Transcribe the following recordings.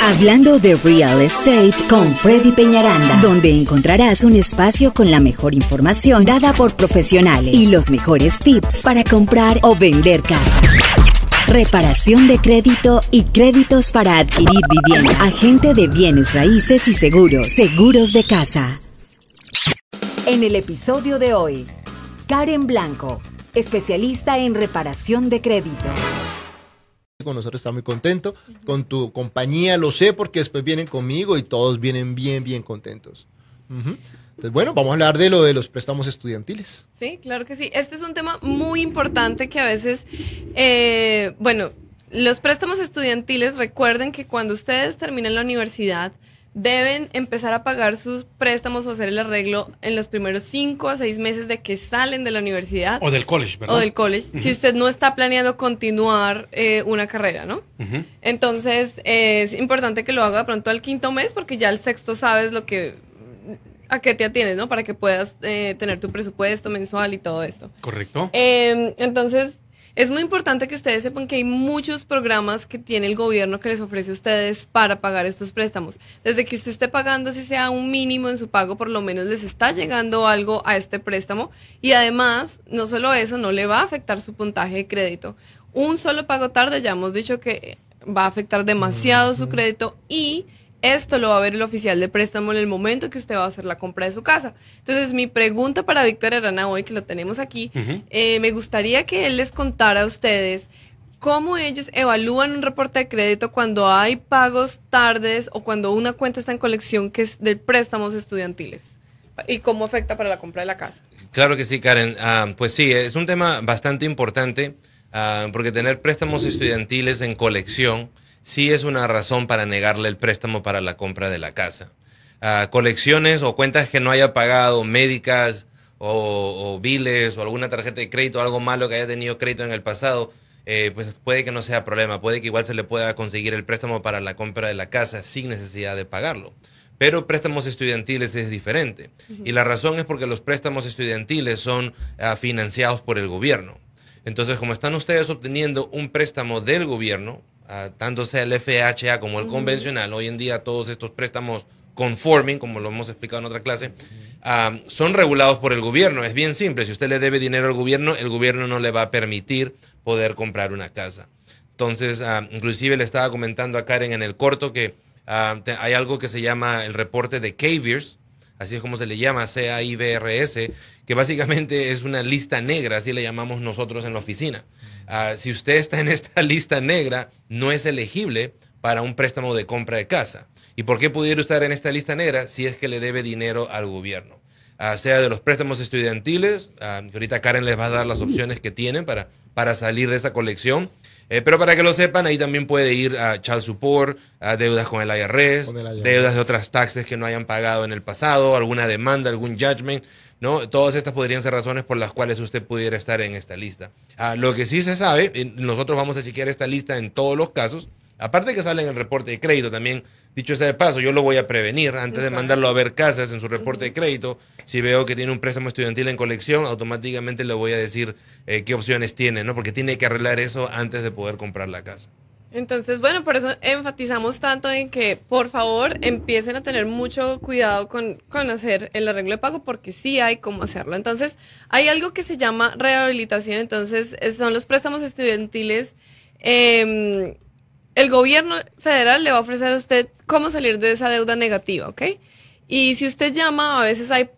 Hablando de real estate con Freddy Peñaranda, donde encontrarás un espacio con la mejor información dada por profesionales y los mejores tips para comprar o vender casa. Reparación de crédito y créditos para adquirir vivienda. Agente de bienes raíces y seguros. Seguros de casa. En el episodio de hoy, Karen Blanco, especialista en reparación de crédito con nosotros está muy contento, con tu compañía lo sé porque después vienen conmigo y todos vienen bien, bien contentos. Entonces, bueno, vamos a hablar de lo de los préstamos estudiantiles. Sí, claro que sí. Este es un tema muy importante que a veces, eh, bueno, los préstamos estudiantiles, recuerden que cuando ustedes terminan la universidad, deben empezar a pagar sus préstamos o hacer el arreglo en los primeros cinco a seis meses de que salen de la universidad. O del college, ¿verdad? O del college, si usted no está planeando continuar eh, una carrera, ¿no? Entonces, es importante que lo haga de pronto al quinto mes porque ya al sexto sabes lo que a qué te atienes, ¿no? Para que puedas eh, tener tu presupuesto mensual y todo esto. Correcto. Em, entonces, es muy importante que ustedes sepan que hay muchos programas que tiene el gobierno que les ofrece a ustedes para pagar estos préstamos. Desde que usted esté pagando, si sea un mínimo en su pago, por lo menos les está llegando algo a este préstamo. Y además, no solo eso, no le va a afectar su puntaje de crédito. Un solo pago tarde, ya hemos dicho que va a afectar demasiado su crédito y esto lo va a ver el oficial de préstamo en el momento que usted va a hacer la compra de su casa. Entonces, mi pregunta para Víctor Arana hoy, que lo tenemos aquí, eh, me gustaría que él les contara a ustedes cómo ellos evalúan un reporte de crédito cuando hay pagos tardes o cuando una cuenta está en colección que es de préstamos estudiantiles y cómo afecta para la compra de la casa. Claro que sí, Karen. Ah, pues sí, es un tema bastante importante ah, porque tener préstamos estudiantiles en colección sí es una razón para negarle el préstamo para la compra de la casa. Ah, colecciones o cuentas que no haya pagado, médicas o, biles o alguna tarjeta de crédito, algo malo que haya tenido crédito en el pasado, eh, pues puede que no sea problema, puede que igual se le pueda conseguir el préstamo para la compra de la casa sin necesidad de pagarlo. Pero préstamos estudiantiles es diferente. Y la razón es porque los préstamos estudiantiles son ah, financiados por el gobierno. Entonces, como están ustedes obteniendo un préstamo del gobierno, tanto sea el FHA como el convencional, hoy en día todos estos préstamos conforming, como lo hemos explicado en otra clase, son regulados por el gobierno. Es bien simple, si usted le debe dinero al gobierno, el gobierno no le va a permitir poder comprar una casa. Entonces, inclusive le estaba comentando a Karen en el corto que hay algo que se llama el reporte de CAVIRS, así es como se le llama, C-A-I-V-R-S, que básicamente es una lista negra, así le llamamos nosotros en la oficina. Ah, si usted está en esta lista negra, no es elegible para un préstamo de compra de casa. ¿Y por qué pudiera estar en esta lista negra si es que le debe dinero al gobierno? Ah, sea de los préstamos estudiantiles, ah, ahorita Karen les va a dar las opciones que tienen para, para salir de esa colección. Eh, pero para que lo sepan, ahí también puede ir a child support, a deudas con el IRS, deudas de otras taxes que no hayan pagado en el pasado, alguna demanda, algún judgment. ¿no? Todas estas podrían ser razones por las cuales usted pudiera estar en esta lista. Ah, lo que sí se sabe, nosotros vamos a chequear esta lista en todos los casos, aparte que sale en el reporte de crédito también, dicho sea de paso, yo lo voy a prevenir antes de mandarlo a ver casas en su reporte de crédito. Si veo que tiene un préstamo estudiantil en colección, automáticamente le voy a decir eh, qué opciones tiene, ¿no? Porque tiene que arreglar eso antes de poder comprar la casa. Entonces, bueno, por eso enfatizamos tanto en que, por favor, empiecen a tener mucho cuidado con, con, hacer el arreglo de pago, porque sí hay cómo hacerlo. Entonces, hay algo que se llama rehabilitación, entonces, son los préstamos estudiantiles. Em, el gobierno federal le va a ofrecer a usted cómo salir de esa deuda negativa, ¿ok? Y si usted llama, a veces hay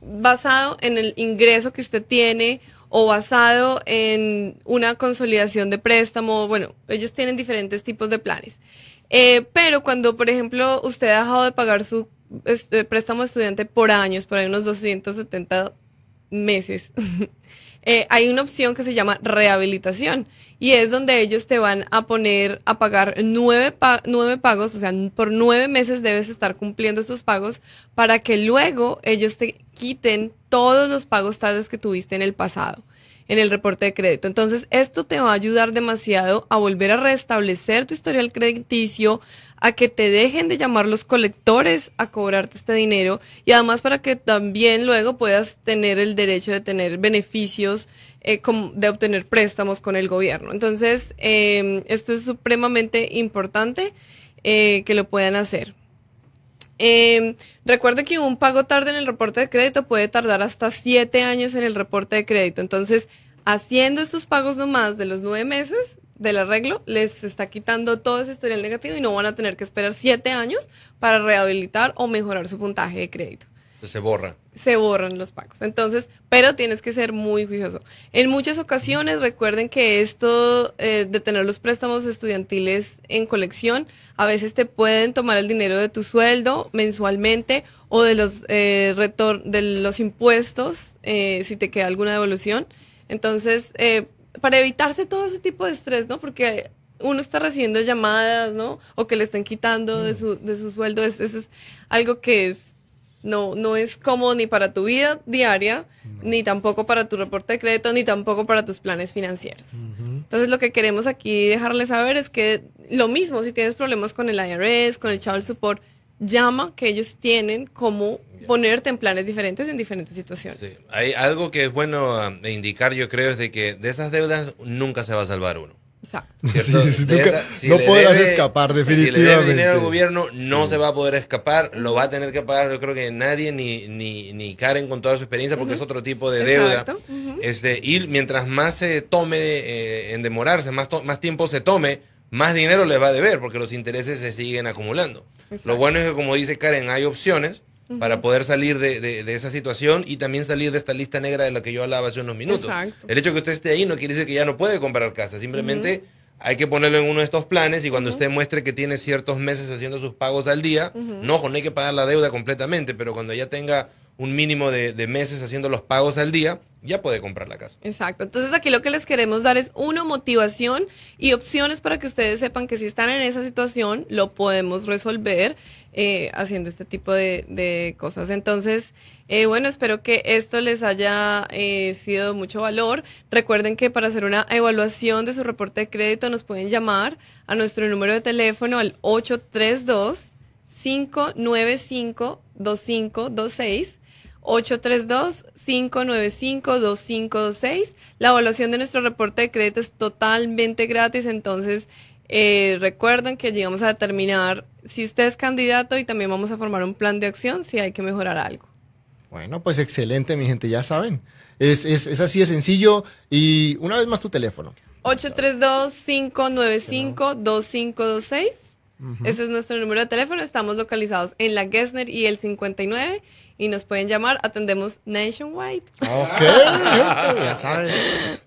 basado en el ingreso que usted tiene o basado en una consolidación de préstamo. Bueno, ellos tienen diferentes tipos de planes. Eh, pero cuando, por ejemplo, usted ha dejado de pagar su eh, préstamo estudiante por años, por ahí unos 270 meses, eh, hay una opción que se llama rehabilitación y es donde ellos te van a poner a pagar nueve, nueve pagos, o sea, por nueve meses debes estar cumpliendo estos pagos para que luego ellos te quiten todos los pagos tardes que tuviste en el pasado en el reporte de crédito. Entonces, esto te va a ayudar demasiado a volver a restablecer tu historial crediticio, a que te dejen de llamar los colectores a cobrarte este dinero y además para que también luego puedas tener el derecho de tener beneficios, eh, de obtener préstamos con el gobierno. Entonces, em, esto es supremamente importante. eh, que lo puedan hacer. Eh, recuerde que un pago tarde en el reporte de crédito puede tardar hasta siete años en el reporte de crédito. Entonces, haciendo estos pagos nomás de los nueve meses del arreglo, les está quitando todo ese historial negativo y no van a tener que esperar siete años para rehabilitar o mejorar su puntaje de crédito se borra. Se borran los pagos. Entonces, pero tienes que ser muy juicioso. En muchas ocasiones, recuerden que esto eh, de tener los préstamos estudiantiles en colección, a veces te pueden tomar el dinero de tu sueldo mensualmente o de los, eh, de los impuestos, eh, si te queda alguna devolución. Entonces, eh, para evitarse todo ese tipo de estrés, ¿no? Porque uno está recibiendo llamadas, ¿no? O que le están quitando de, mm. su, de su sueldo. Eso es algo que es no, no es cómodo ni para tu vida diaria, ni tampoco para tu reporte de crédito, ni tampoco para tus planes financieros. Entonces, lo que queremos aquí dejarles saber es que lo mismo, si tienes problemas con el IRS, con el Child Support, llama que ellos tienen como ponerte en planes diferentes en diferentes situaciones. Sí. Hay algo que es bueno ah, indicar, yo creo, es de que de esas deudas nunca se va a salvar uno. Exacto. no podrás escapar, definitivamente. Si le debe dinero al gobierno, no se va a poder escapar. Lo va a tener que pagar, yo creo que nadie, ni, ni, ni Karen con toda su experiencia, porque es otro tipo de deuda. este, y mientras más se tome eh, en demorarse, más, más tiempo se tome, más dinero le va a deber, porque los intereses se siguen acumulando. Lo bueno es que, como dice Karen, hay opciones para poder salir de, de, esa situación y también salir de esta lista negra de la que yo hablaba hace unos minutos. El hecho de que usted esté ahí no quiere decir que ya no puede comprar casa, simplemente hay que ponerlo en uno de estos planes y cuando usted muestre que tiene ciertos meses haciendo sus pagos al día, no, no hay que pagar la deuda completamente, pero cuando ya tenga un mínimo de, de meses haciendo los pagos al día, ya puede comprar la casa. Exacto. Entonces aquí lo que les queremos dar es una motivación y opciones para que ustedes sepan que si están en esa situación lo podemos resolver eh, haciendo este tipo de, cosas. Entonces, eh, bueno, espero que esto les haya eh, sido mucho valor. Recuerden que para hacer una evaluación de su reporte de crédito nos pueden llamar a nuestro número de teléfono al 832 595 2526 832-595-2526. La evaluación de nuestro reporte de crédito es totalmente gratis, entonces eh, recuerden que llegamos a determinar si usted es candidato y también vamos a formar un plan de acción si hay que mejorar algo. Bueno, pues excelente, mi gente, ya saben. Es, es así de sencillo y una vez más tu teléfono. 832-595-2526. Ese es nuestro número de teléfono. Estamos localizados en la Gessner y el 59 y nos pueden llamar. Atendemos nationwide. Ok, ya saben.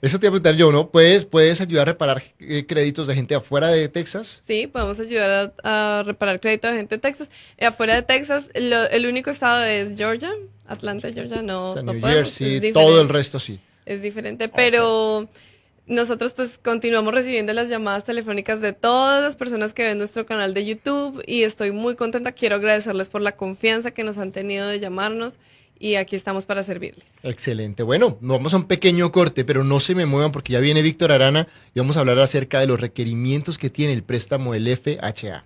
Eso te iba a preguntar yo, ¿no? ¿Puedes, ¿Puedes ayudar a reparar eh, créditos de gente afuera de Texas? Sí, podemos ayudar a, reparar créditos de gente de Texas. Eh, afuera de Texas, el único estado es Georgia. Atlanta, Georgia, no. O New Jersey, todo el resto sí. Es diferente, pero nosotros pues continuamos recibiendo las llamadas telefónicas de todas las personas que ven nuestro canal de YouTube y estoy muy contenta. Quiero agradecerles por la confianza que nos han tenido de llamarnos y aquí estamos para servirles. Excelente. Bueno, vamos a un pequeño corte, pero no se me muevan porque ya viene Víctor Arana y vamos a hablar acerca de los requerimientos que tiene el préstamo del FHA.